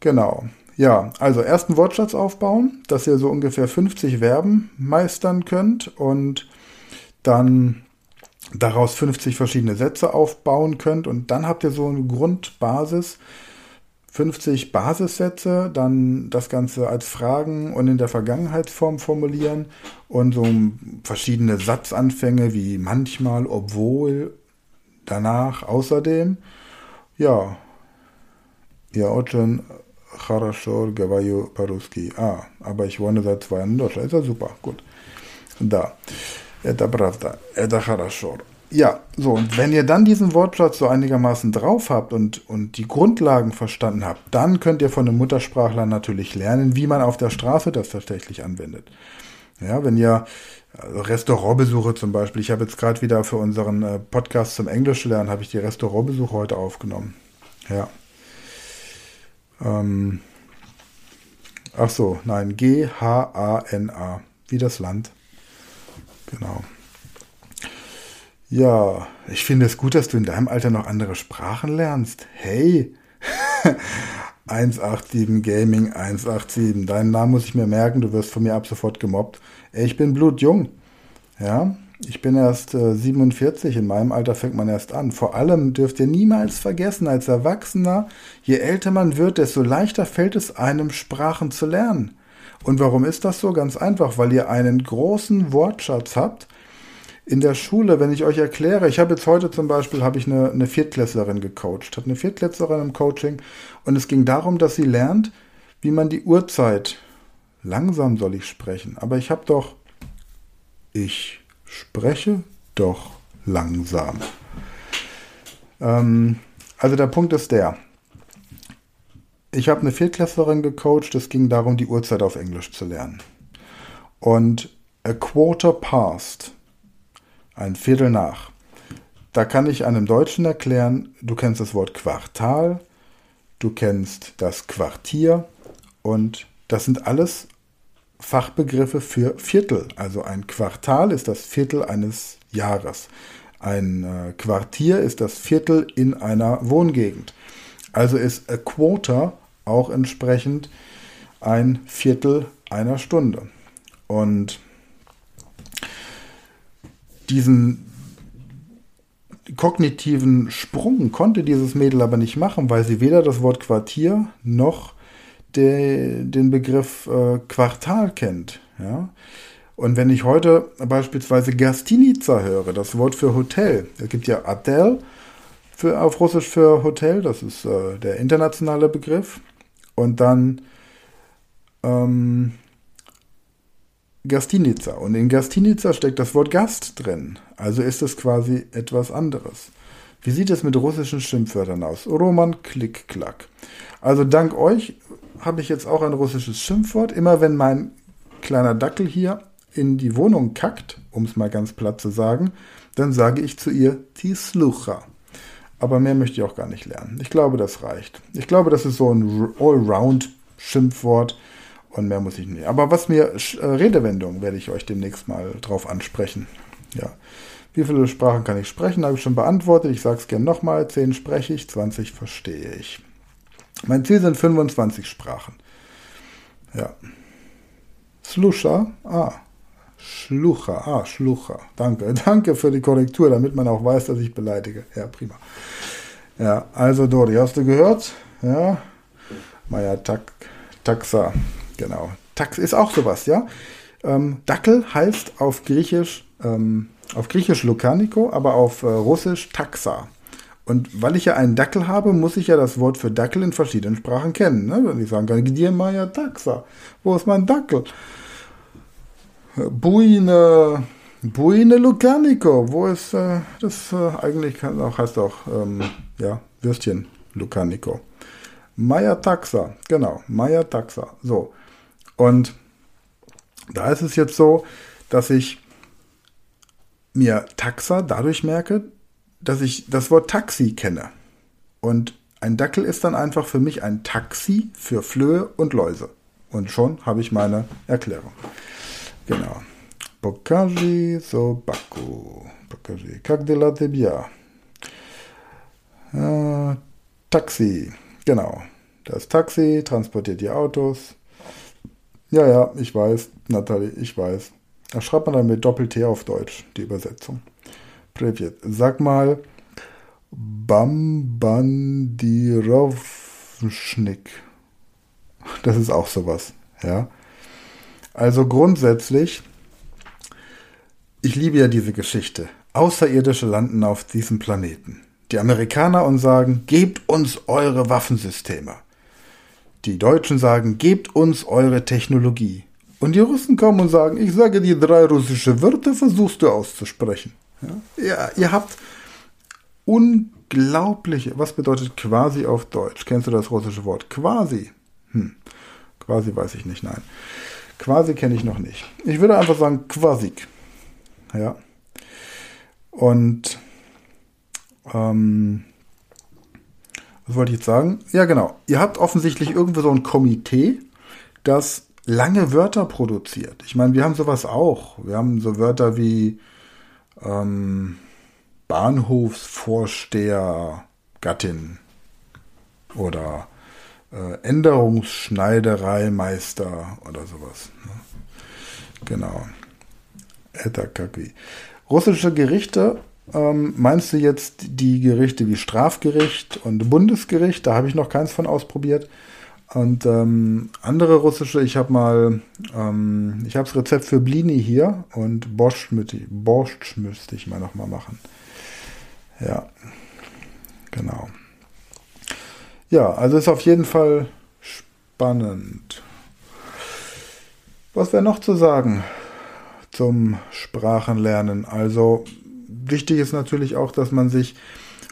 Genau. Ja, also ersten Wortschatz aufbauen, dass ihr so ungefähr 50 Verben meistern könnt und dann daraus 50 verschiedene Sätze aufbauen könnt und dann habt ihr so eine Grundbasis, 50 Basissätze, dann das Ganze als Fragen und in der Vergangenheitsform formulieren und so verschiedene Satzanfänge wie manchmal, obwohl, danach, außerdem. Ja, ja, очень хорошо говорю по-русски. Ah, aber ich wohne seit zwei Jahren in Deutschland. Ist ja super, gut. Da. Это правда. Это хорошо. Ja, so, und wenn ihr dann diesen Wortschatz so einigermaßen drauf habt und, und die Grundlagen verstanden habt, dann könnt ihr von einem Muttersprachler natürlich lernen, wie man auf der Straße das tatsächlich anwendet. Ja, wenn ihr also Restaurantbesuche zum Beispiel, ich habe jetzt gerade wieder für unseren äh, Podcast zum Englisch lernen, habe ich die Restaurantbesuche heute aufgenommen. Ja. Ähm, ach so, nein, G-H-A-N-A, wie das Land. Genau. Ja, ich finde es gut, dass du in deinem Alter noch andere Sprachen lernst. Hey, 187 Gaming 187, deinen Namen muss ich mir merken, du wirst von mir ab sofort gemobbt. Ich bin blutjung. Ja, ich bin erst äh, 47, in meinem Alter fängt man erst an. Vor allem dürft ihr niemals vergessen, als Erwachsener, je älter man wird, desto leichter fällt es einem, Sprachen zu lernen. Und warum ist das so? Ganz einfach, weil ihr einen großen Wortschatz habt. In der Schule, wenn ich euch erkläre, ich habe jetzt heute zum Beispiel, habe ich eine, eine Viertklässlerin gecoacht, habe eine Viertklässlerin im Coaching und es ging darum, dass sie lernt, wie man die Uhrzeit, langsam soll ich sprechen, aber ich habe doch, ich spreche doch langsam. Ähm, also der Punkt ist der, ich habe eine Viertklässlerin gecoacht, es ging darum, die Uhrzeit auf Englisch zu lernen. Und a quarter past, ein Viertel nach. Da kann ich einem Deutschen erklären, du kennst das Wort Quartal, du kennst das Quartier und das sind alles Fachbegriffe für Viertel. Also ein Quartal ist das Viertel eines Jahres. Ein äh, Quartier ist das Viertel in einer Wohngegend. Also ist a quarter auch entsprechend ein Viertel einer Stunde. Und diesen kognitiven Sprung konnte dieses Mädel aber nicht machen, weil sie weder das Wort Quartier noch de, den Begriff äh, Quartal kennt. Ja? Und wenn ich heute beispielsweise Gastinica höre, das Wort für Hotel, es gibt ja Atel für, auf Russisch für Hotel, das ist äh, der internationale Begriff. Und dann ähm, Gastinica. Und in Gastinica steckt das Wort Gast drin. Also ist es quasi etwas anderes. Wie sieht es mit russischen Schimpfwörtern aus? Roman Klick Klack. Also dank euch habe ich jetzt auch ein russisches Schimpfwort. Immer wenn mein kleiner Dackel hier in die Wohnung kackt, um es mal ganz platt zu sagen, dann sage ich zu ihr Tislucha. Aber mehr möchte ich auch gar nicht lernen. Ich glaube, das reicht. Ich glaube, das ist so ein Allround-Schimpfwort und mehr muss ich nicht. Aber was mir äh, Redewendungen werde ich euch demnächst mal drauf ansprechen. Ja. Wie viele Sprachen kann ich sprechen? Habe ich schon beantwortet. Ich sage es gerne nochmal. 10 spreche ich, 20 verstehe ich. Mein Ziel sind 25 Sprachen. Ja. Slusha, ah. Schlucha, ah, Schlucha. Danke, danke für die Korrektur, damit man auch weiß, dass ich beleidige. Ja, prima. Ja, also Dori, hast du gehört? Ja. Maya tak, Taxa. Genau. Tax ist auch sowas, ja. Ähm, Dackel heißt auf Griechisch, ähm, auf Griechisch Lukaniko, aber auf äh, Russisch Taxa. Und weil ich ja einen Dackel habe, muss ich ja das Wort für Dackel in verschiedenen Sprachen kennen. Ne? Wenn ich sagen kann, dir Maya Taxa, wo ist mein Dackel? Buine, Buine Lukaniko, wo ist äh, das äh, eigentlich auch, heißt auch, ähm, ja, Würstchen Lukaniko. Maya Taxa, genau, Maya Taxa. So. Und da ist es jetzt so, dass ich mir Taxa dadurch merke, dass ich das Wort Taxi kenne. Und ein Dackel ist dann einfach für mich ein Taxi für Flöhe und Läuse. Und schon habe ich meine Erklärung. Genau. Pokażę, sobaku. Pokażę. Jak dla tebie? Äh, Taxi. Genau. Das Taxi transportiert die Autos. Ja, ja, ich weiß, Nathalie, ich weiß. Da schreibt man dann mit Doppel-T auf Deutsch, die Übersetzung. Privet. Sag mal, Bambandirovschnick. Das ist auch sowas, ja. Also grundsätzlich, ich liebe ja diese Geschichte. Außerirdische landen auf diesem Planeten. Die Amerikaner und sagen, gebt uns eure Waffensysteme. Die Deutschen sagen, gebt uns eure Technologie. Und die Russen kommen und sagen, ich sage die drei russische Wörter, versuchst du auszusprechen. Ja? ja, ihr habt unglaubliche, was bedeutet quasi auf Deutsch? Kennst du das russische Wort quasi? Hm, quasi weiß ich nicht, nein. Quasi kenne ich noch nicht. Ich würde einfach sagen quasik. Ja. Und ähm, was wollte ich jetzt sagen? Ja, genau. Ihr habt offensichtlich irgendwo so ein Komitee, das lange Wörter produziert. Ich meine, wir haben sowas auch. Wir haben so Wörter wie ähm, Bahnhofsvorsteher, Gattin oder äh, Änderungsschneidereimeister oder sowas. Ne? Genau. Etakaki. Russische Gerichte ähm, meinst du jetzt die Gerichte wie Strafgericht und Bundesgericht? Da habe ich noch keins von ausprobiert. Und ähm, andere russische, ich habe mal, ähm, ich habe das Rezept für Blini hier und Borscht, Borscht müsste ich mal nochmal machen. Ja, genau. Ja, also ist auf jeden Fall spannend. Was wäre noch zu sagen zum Sprachenlernen? Also wichtig ist natürlich auch, dass man sich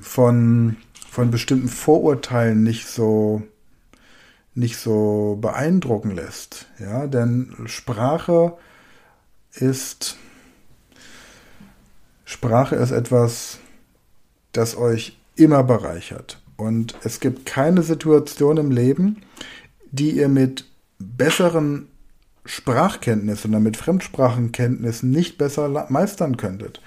von, von bestimmten Vorurteilen nicht so, nicht so beeindrucken lässt. Ja, denn Sprache ist, Sprache ist etwas, das euch immer bereichert. Und es gibt keine Situation im Leben, die ihr mit besseren Sprachkenntnissen oder mit Fremdsprachenkenntnissen nicht besser meistern könntet.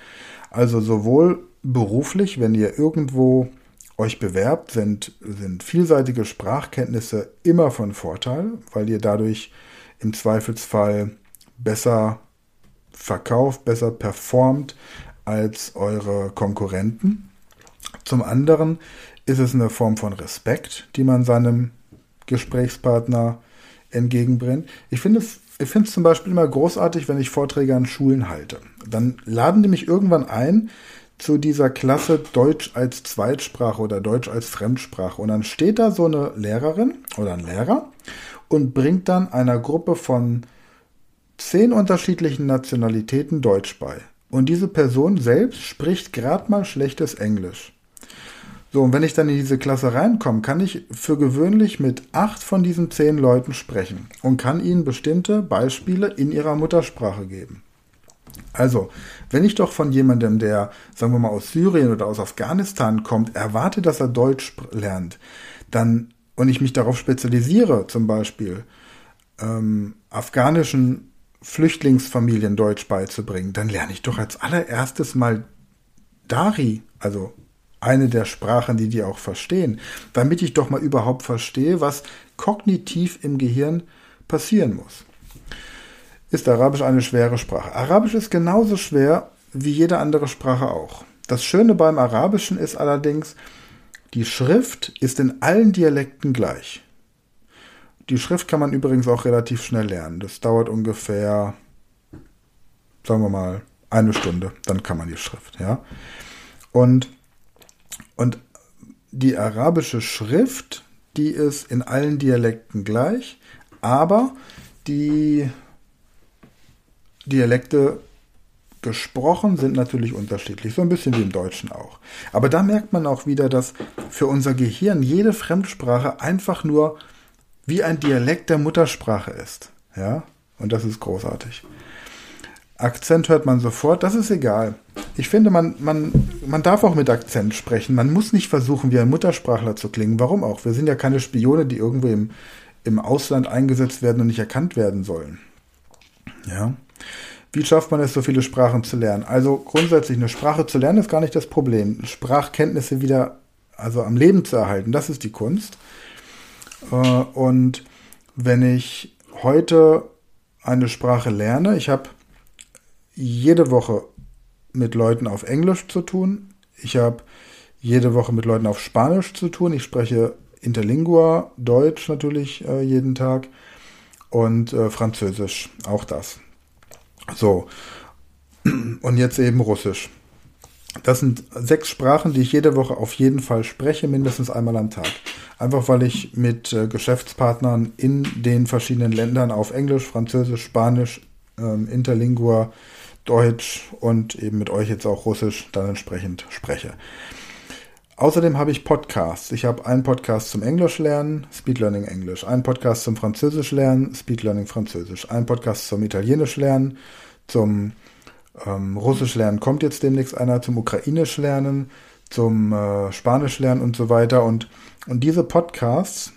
Also sowohl beruflich, wenn ihr irgendwo euch bewerbt, sind, sind vielseitige Sprachkenntnisse immer von Vorteil, weil ihr dadurch im Zweifelsfall besser verkauft, besser performt als eure Konkurrenten. Zum anderen ist es eine Form von Respekt, die man seinem Gesprächspartner entgegenbringt. Ich finde es ich finde es zum Beispiel immer großartig, wenn ich Vorträge an Schulen halte. Dann laden die mich irgendwann ein zu dieser Klasse Deutsch als Zweitsprache oder Deutsch als Fremdsprache. Und dann steht da so eine Lehrerin oder ein Lehrer und bringt dann einer Gruppe von zehn unterschiedlichen Nationalitäten Deutsch bei. Und diese Person selbst spricht gerade mal schlechtes Englisch. So, und wenn ich dann in diese Klasse reinkomme, kann ich für gewöhnlich mit acht von diesen zehn Leuten sprechen und kann ihnen bestimmte Beispiele in ihrer Muttersprache geben. Also, wenn ich doch von jemandem, der, sagen wir mal, aus Syrien oder aus Afghanistan kommt, erwarte, dass er Deutsch lernt, dann, und ich mich darauf spezialisiere, zum Beispiel, ähm, afghanischen Flüchtlingsfamilien Deutsch beizubringen, dann lerne ich doch als allererstes mal Dari, also eine der Sprachen, die die auch verstehen, damit ich doch mal überhaupt verstehe, was kognitiv im Gehirn passieren muss. Ist Arabisch eine schwere Sprache? Arabisch ist genauso schwer wie jede andere Sprache auch. Das Schöne beim Arabischen ist allerdings, die Schrift ist in allen Dialekten gleich. Die Schrift kann man übrigens auch relativ schnell lernen. Das dauert ungefähr, sagen wir mal, eine Stunde, dann kann man die Schrift, ja. Und und die arabische Schrift, die ist in allen Dialekten gleich, aber die Dialekte gesprochen sind natürlich unterschiedlich, so ein bisschen wie im Deutschen auch. Aber da merkt man auch wieder, dass für unser Gehirn jede Fremdsprache einfach nur wie ein Dialekt der Muttersprache ist. Ja, und das ist großartig. Akzent hört man sofort, das ist egal. Ich finde, man, man, man darf auch mit Akzent sprechen. Man muss nicht versuchen, wie ein Muttersprachler zu klingen. Warum auch? Wir sind ja keine Spione, die irgendwo im, im Ausland eingesetzt werden und nicht erkannt werden sollen. Ja. Wie schafft man es, so viele Sprachen zu lernen? Also grundsätzlich eine Sprache zu lernen ist gar nicht das Problem. Sprachkenntnisse wieder also am Leben zu erhalten, das ist die Kunst. Äh, und wenn ich heute eine Sprache lerne, ich habe jede Woche mit Leuten auf Englisch zu tun, ich habe jede Woche mit Leuten auf Spanisch zu tun, ich spreche Interlingua, Deutsch natürlich äh, jeden Tag und äh, Französisch, auch das. So, und jetzt eben Russisch. Das sind sechs Sprachen, die ich jede Woche auf jeden Fall spreche, mindestens einmal am Tag. Einfach weil ich mit äh, Geschäftspartnern in den verschiedenen Ländern auf Englisch, Französisch, Spanisch, ähm, Interlingua, Deutsch und eben mit euch jetzt auch Russisch dann entsprechend spreche. Außerdem habe ich Podcasts. Ich habe einen Podcast zum Englisch lernen, Speed Learning Englisch, einen Podcast zum Französisch lernen, Speed Learning Französisch, einen Podcast zum Italienisch lernen, zum ähm, Russisch lernen kommt jetzt demnächst einer, zum Ukrainisch lernen, zum äh, Spanisch lernen und so weiter. Und, und diese Podcasts,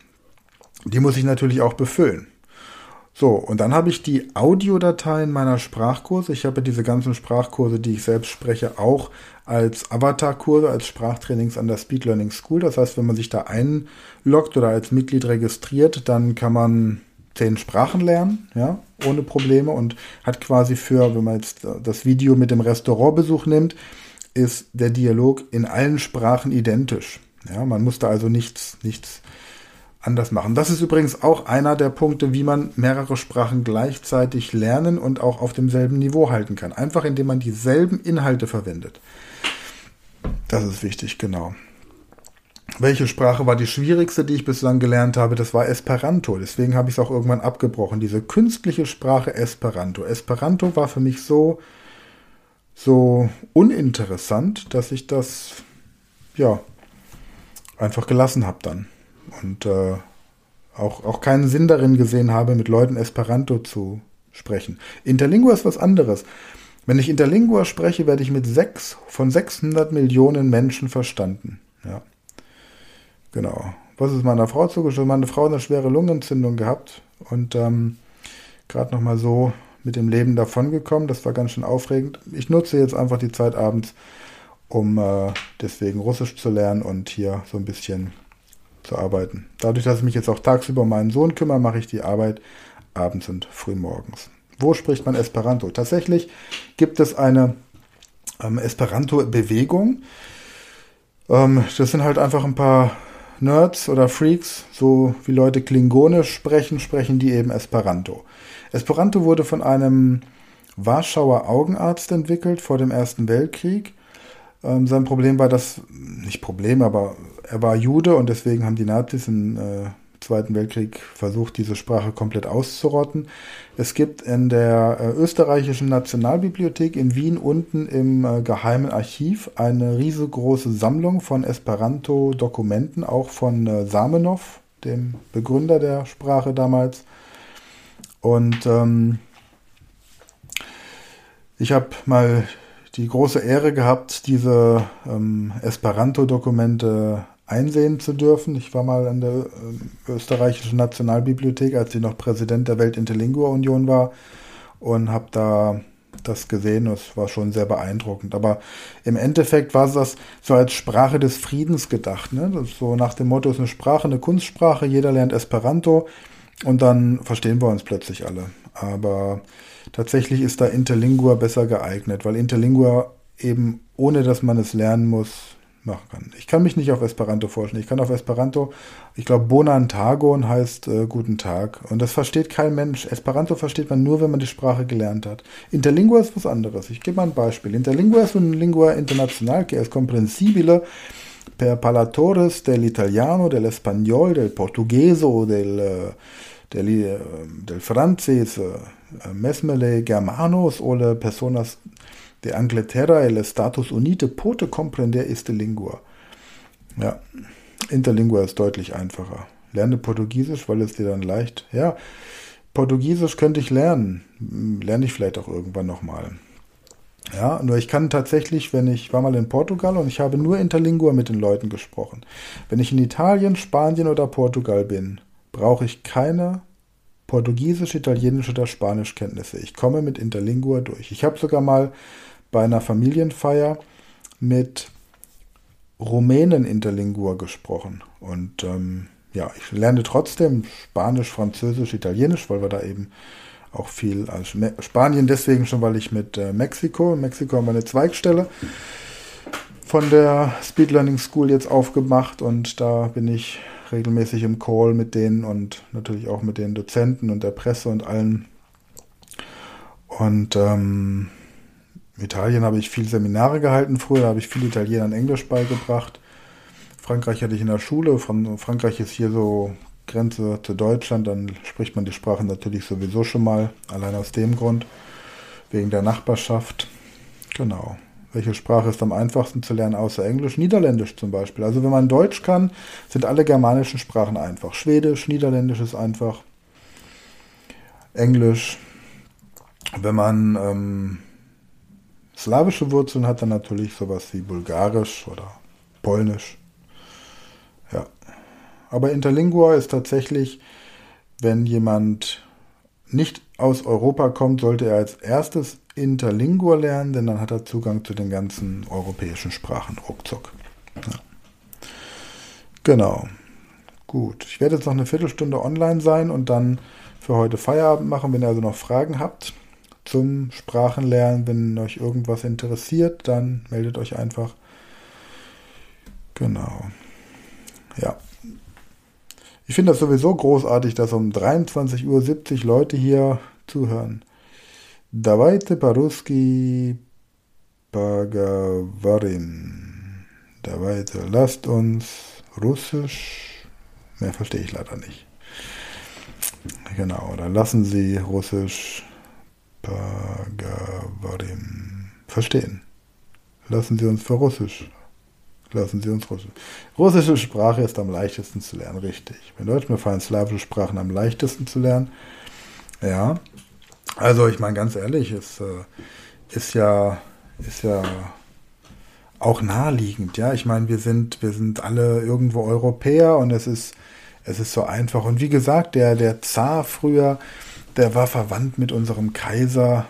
die muss ich natürlich auch befüllen. So, und dann habe ich die Audiodateien meiner Sprachkurse. Ich habe diese ganzen Sprachkurse, die ich selbst spreche, auch als Avatar-Kurse, als Sprachtrainings an der Speed Learning School. Das heißt, wenn man sich da einloggt oder als Mitglied registriert, dann kann man zehn Sprachen lernen, ja, ohne Probleme und hat quasi für, wenn man jetzt das Video mit dem Restaurantbesuch nimmt, ist der Dialog in allen Sprachen identisch. Ja, man muss da also nichts, nichts anders machen. Das ist übrigens auch einer der Punkte, wie man mehrere Sprachen gleichzeitig lernen und auch auf demselben Niveau halten kann. Einfach indem man dieselben Inhalte verwendet. Das ist wichtig, genau. Welche Sprache war die schwierigste, die ich bislang gelernt habe? Das war Esperanto. Deswegen habe ich es auch irgendwann abgebrochen. Diese künstliche Sprache Esperanto. Esperanto war für mich so, so uninteressant, dass ich das, ja, einfach gelassen habe dann. Und äh, auch, auch keinen Sinn darin gesehen habe, mit Leuten Esperanto zu sprechen. Interlingua ist was anderes. Wenn ich Interlingua spreche, werde ich mit sechs von 600 Millionen Menschen verstanden. Ja. Genau. Was ist meiner Frau zugeschrieben? Meine Frau hat eine schwere Lungenentzündung gehabt und ähm, gerade nochmal so mit dem Leben davongekommen. Das war ganz schön aufregend. Ich nutze jetzt einfach die Zeit abends, um äh, deswegen Russisch zu lernen und hier so ein bisschen zu arbeiten. Dadurch, dass ich mich jetzt auch tagsüber um meinen Sohn kümmere, mache ich die Arbeit abends und frühmorgens. Wo spricht man Esperanto? Tatsächlich gibt es eine ähm, Esperanto-Bewegung. Ähm, das sind halt einfach ein paar Nerds oder Freaks, so wie Leute Klingonisch sprechen, sprechen die eben Esperanto. Esperanto wurde von einem Warschauer Augenarzt entwickelt vor dem Ersten Weltkrieg. Ähm, sein Problem war das, nicht Problem, aber er war Jude und deswegen haben die Nazis in äh, Zweiten Weltkrieg versucht, diese Sprache komplett auszurotten. Es gibt in der äh, österreichischen Nationalbibliothek in Wien unten im äh, geheimen Archiv eine riesengroße Sammlung von Esperanto-Dokumenten, auch von äh, Samenov, dem Begründer der Sprache damals. Und ähm, ich habe mal die große Ehre gehabt, diese ähm, Esperanto-Dokumente einsehen zu dürfen. Ich war mal an der äh, österreichischen Nationalbibliothek, als sie noch Präsident der Welt-Interlingua-Union war und habe da das gesehen. Das war schon sehr beeindruckend. Aber im Endeffekt war das so als Sprache des Friedens gedacht. Ne? so nach dem Motto, ist eine Sprache, eine Kunstsprache, jeder lernt Esperanto und dann verstehen wir uns plötzlich alle. Aber tatsächlich ist da Interlingua besser geeignet, weil Interlingua eben ohne dass man es lernen muss, machen kann. Ich kann mich nicht auf Esperanto vorstellen. Ich kann auf Esperanto, ich glaube, Bonan Tagon heißt äh, guten Tag. Und das versteht kein Mensch. Esperanto versteht man nur, wenn man die Sprache gelernt hat. Interlingua ist was anderes. Ich gebe mal ein Beispiel. Interlingua ist una lingua internacional que es comprensibile per palatores dell'italiano, dell'espagnol, del portoghese o del, eh, del, eh, del francese, eh, mesmele germanos o personas De Angleterra el Status Unite pote comprender este lingua. Ja, Interlingua ist deutlich einfacher. Lerne Portugiesisch, weil es dir dann leicht. Ja, Portugiesisch könnte ich lernen. Lerne ich vielleicht auch irgendwann nochmal. Ja, nur ich kann tatsächlich, wenn ich war mal in Portugal und ich habe nur Interlingua mit den Leuten gesprochen. Wenn ich in Italien, Spanien oder Portugal bin, brauche ich keine Portugiesisch, Italienisch oder Spanischkenntnisse. Ich komme mit Interlingua durch. Ich habe sogar mal bei einer Familienfeier mit Rumänen Interlingua gesprochen. Und ähm, ja, ich lerne trotzdem Spanisch, Französisch, Italienisch, weil wir da eben auch viel, also Spanien deswegen schon, weil ich mit äh, Mexiko, in Mexiko haben wir eine Zweigstelle von der Speed Learning School jetzt aufgemacht und da bin ich regelmäßig im Call mit denen und natürlich auch mit den Dozenten und der Presse und allen. Und ähm, in Italien habe ich viele Seminare gehalten früher, habe ich viele Italienern Englisch beigebracht. Frankreich hatte ich in der Schule. Von Frankreich ist hier so Grenze zu Deutschland, dann spricht man die Sprache natürlich sowieso schon mal, allein aus dem Grund, wegen der Nachbarschaft. Genau. Welche Sprache ist am einfachsten zu lernen außer Englisch? Niederländisch zum Beispiel. Also wenn man Deutsch kann, sind alle germanischen Sprachen einfach. Schwedisch, Niederländisch ist einfach. Englisch. Wenn man ähm, slawische Wurzeln hat, dann natürlich sowas wie Bulgarisch oder Polnisch. Ja. Aber Interlingua ist tatsächlich, wenn jemand nicht aus Europa kommt, sollte er als erstes Interlingua lernen, denn dann hat er Zugang zu den ganzen europäischen Sprachen ruckzuck. Ja. Genau. Gut. Ich werde jetzt noch eine Viertelstunde online sein und dann für heute Feierabend machen. Wenn ihr also noch Fragen habt zum Sprachenlernen, wenn euch irgendwas interessiert, dann meldet euch einfach. Genau. Ja. Ich finde das sowieso großartig, dass um 23.70 Uhr Leute hier zuhören. Давайте по-русски поговорим. Давайте, lasst uns Russisch. Mehr verstehe ich leider nicht. Genau, oder lassen Sie Russisch Bhagavatim verstehen. Lassen Sie uns für Russisch. Lassen Sie uns Russisch. Russische Sprache ist am leichtesten zu lernen, richtig. Wenn Deutsch mir fallen slawische Sprachen am leichtesten zu lernen. Ja. Also ich meine ganz ehrlich, es äh, ist ja ist ja auch naheliegend, ja. Ich meine, wir sind wir sind alle irgendwo Europäer und es ist es ist so einfach. Und wie gesagt, der der Zar früher, der war verwandt mit unserem Kaiser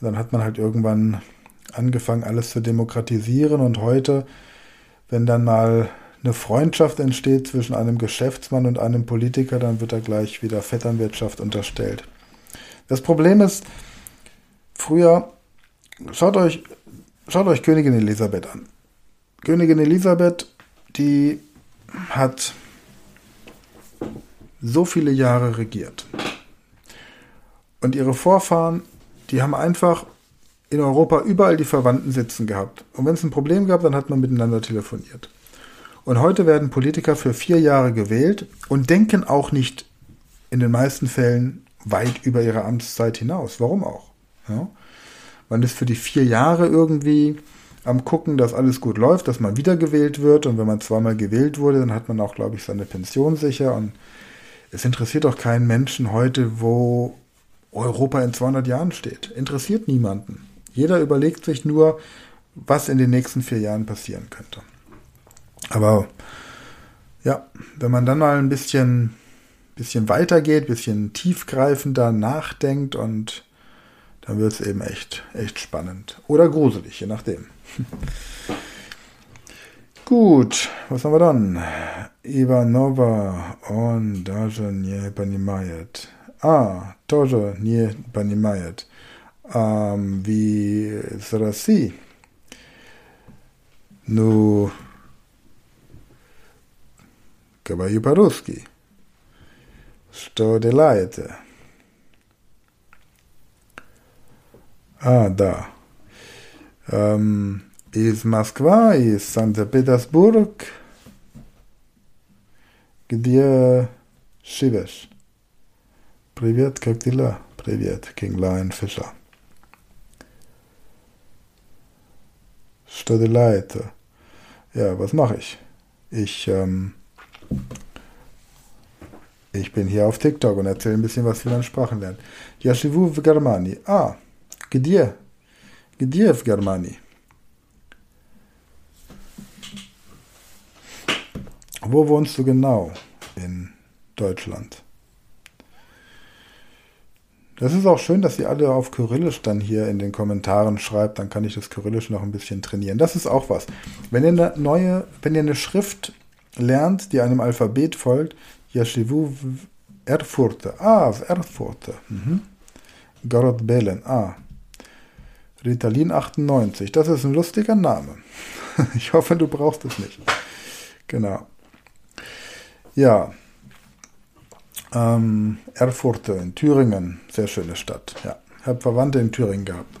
und dann hat man halt irgendwann angefangen alles zu demokratisieren und heute wenn dann mal eine Freundschaft entsteht zwischen einem Geschäftsmann und einem Politiker, dann wird er gleich wieder Vetternwirtschaft unterstellt. Das Problem ist, früher, schaut euch, schaut euch Königin Elisabeth an. Königin Elisabeth, die hat so viele Jahre regiert. Und ihre Vorfahren, die haben einfach in Europa überall die Verwandten sitzen gehabt. Und wenn es ein Problem gab, dann hat man miteinander telefoniert. Und heute werden Politiker für vier Jahre gewählt und denken auch nicht in den meisten Fällen weit über ihre Amtszeit hinaus. Warum auch? Ja? Man ist für die vier Jahre irgendwie am gucken, dass alles gut läuft, dass man wiedergewählt wird. Und wenn man zweimal gewählt wurde, dann hat man auch, glaube ich, seine Pension sicher. Und es interessiert doch keinen Menschen heute, wo Europa in 200 Jahren steht. Interessiert niemanden. Jeder überlegt sich nur, was in den nächsten vier Jahren passieren könnte. Aber ja, wenn man dann mal ein bisschen, bisschen weitergeht, bisschen tiefgreifender nachdenkt und dann wird es eben echt, echt spannend. Oder gruselig, je nachdem. Gut, was haben wir dann? Ivanova und Dajanje Panimayet. А, тоже не понимает. Um, wie с России. Ну, говорю по-русски. Что делаете? А, да. Эм, из Москвы, из Санкт-Петербург. Где живешь? Привет, как дела? Привет, Кинглайн Фишер. Что делаете? Ja, was mache ich? Ich ähm, ich bin hier auf TikTok und erzähle ein bisschen was, wie man Sprachen lernt. Ja, живу в Германии. Ah, где? Где в Германии? Wo wohnst du genau in Deutschland? Das ist auch schön, dass ihr alle auf Kyrillisch dann hier in den Kommentaren schreibt, dann kann ich das Kyrillisch noch ein bisschen trainieren. Das ist auch was. Wenn ihr eine neue, wenn ihr eine Schrift lernt, die einem Alphabet folgt, Yashivu Erfurte. Ah, Erfurte. Mhm. Gorod Belen. Ah. Ritalin 98. Das ist ein lustiger Name. Ich hoffe, du brauchst es nicht. Genau. Ja Ähm, Erfurte in Thüringen. Sehr schöne Stadt. Ja. Ich habe Verwandte in Thüringen gehabt.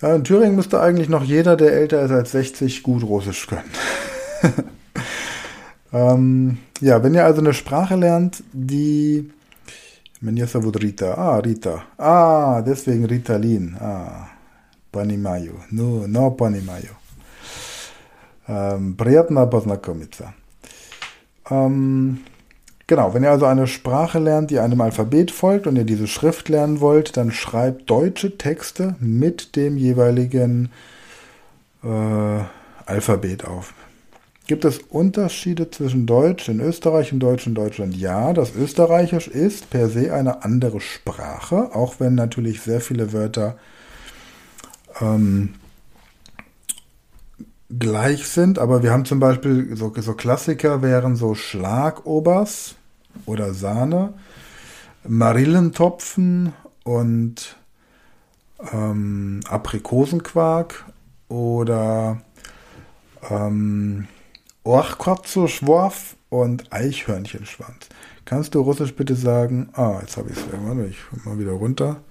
Ja, in Thüringen müsste eigentlich noch jeder, der älter ist als 60, gut Russisch können. ähm, ja, wenn ihr also eine Sprache lernt, die Меня зовут Rita. Ah, Rita. Ah, deswegen Ritalin. Ah, понимаю. No, no понимаю. Ähm, приятно познакомиться. Ähm, genau, wenn ihr also eine Sprache lernt, die einem Alphabet folgt und ihr diese Schrift lernen wollt, dann schreibt deutsche Texte mit dem jeweiligen äh, Alphabet auf. Gibt es Unterschiede zwischen Deutsch in Österreich und Deutsch in Deutschland? Ja, das Österreichisch ist per se eine andere Sprache, auch wenn natürlich sehr viele Wörter ähm, gleich sind. Aber wir haben zum Beispiel so, so Klassiker wären so Schlagobers oder Sahne, Marillentopfen und ähm, Aprikosenquark oder ähm, Orchkotzelschworf und Eichhörnchenschwanz. Kannst du Russisch bitte sagen? Ah, jetzt habe ich es irgendwann. Ich mal wieder runter.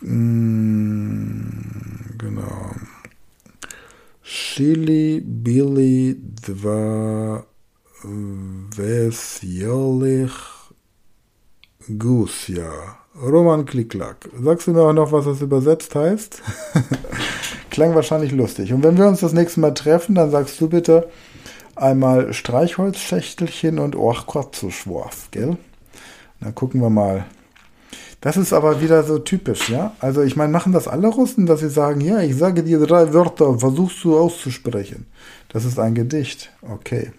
Mm, genau. Chili Billy Dva Veselih Gusja. Roman Klicklack. Sagst du mir auch noch, was das übersetzt heißt? Klang wahrscheinlich lustig. Und wenn wir uns das nächste Mal treffen, dann sagst du bitte einmal Streichholzschächtelchen und Orchkotzuschworf, gell? Dann gucken wir mal. Das ist aber wieder so typisch, ja? Also ich meine, machen das alle Russen, dass sie sagen, ja, ich sage dir drei Wörter, versuchst du auszusprechen. Das ist ein Gedicht. Okay,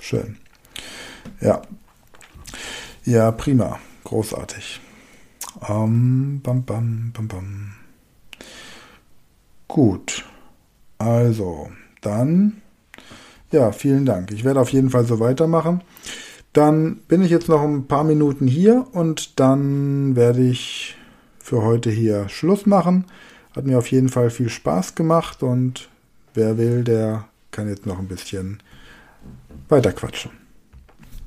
schön. Ja. Ja, prima. Großartig. Um, bam, bam, bam, bam. Gut. Also, dann, ja, vielen Dank. Ich werde auf jeden Fall so weitermachen. Dann bin ich jetzt noch ein paar Minuten hier und dann werde ich für heute hier Schluss machen. Hat mir auf jeden Fall viel Spaß gemacht und wer will, der kann jetzt noch ein bisschen weiter quatschen.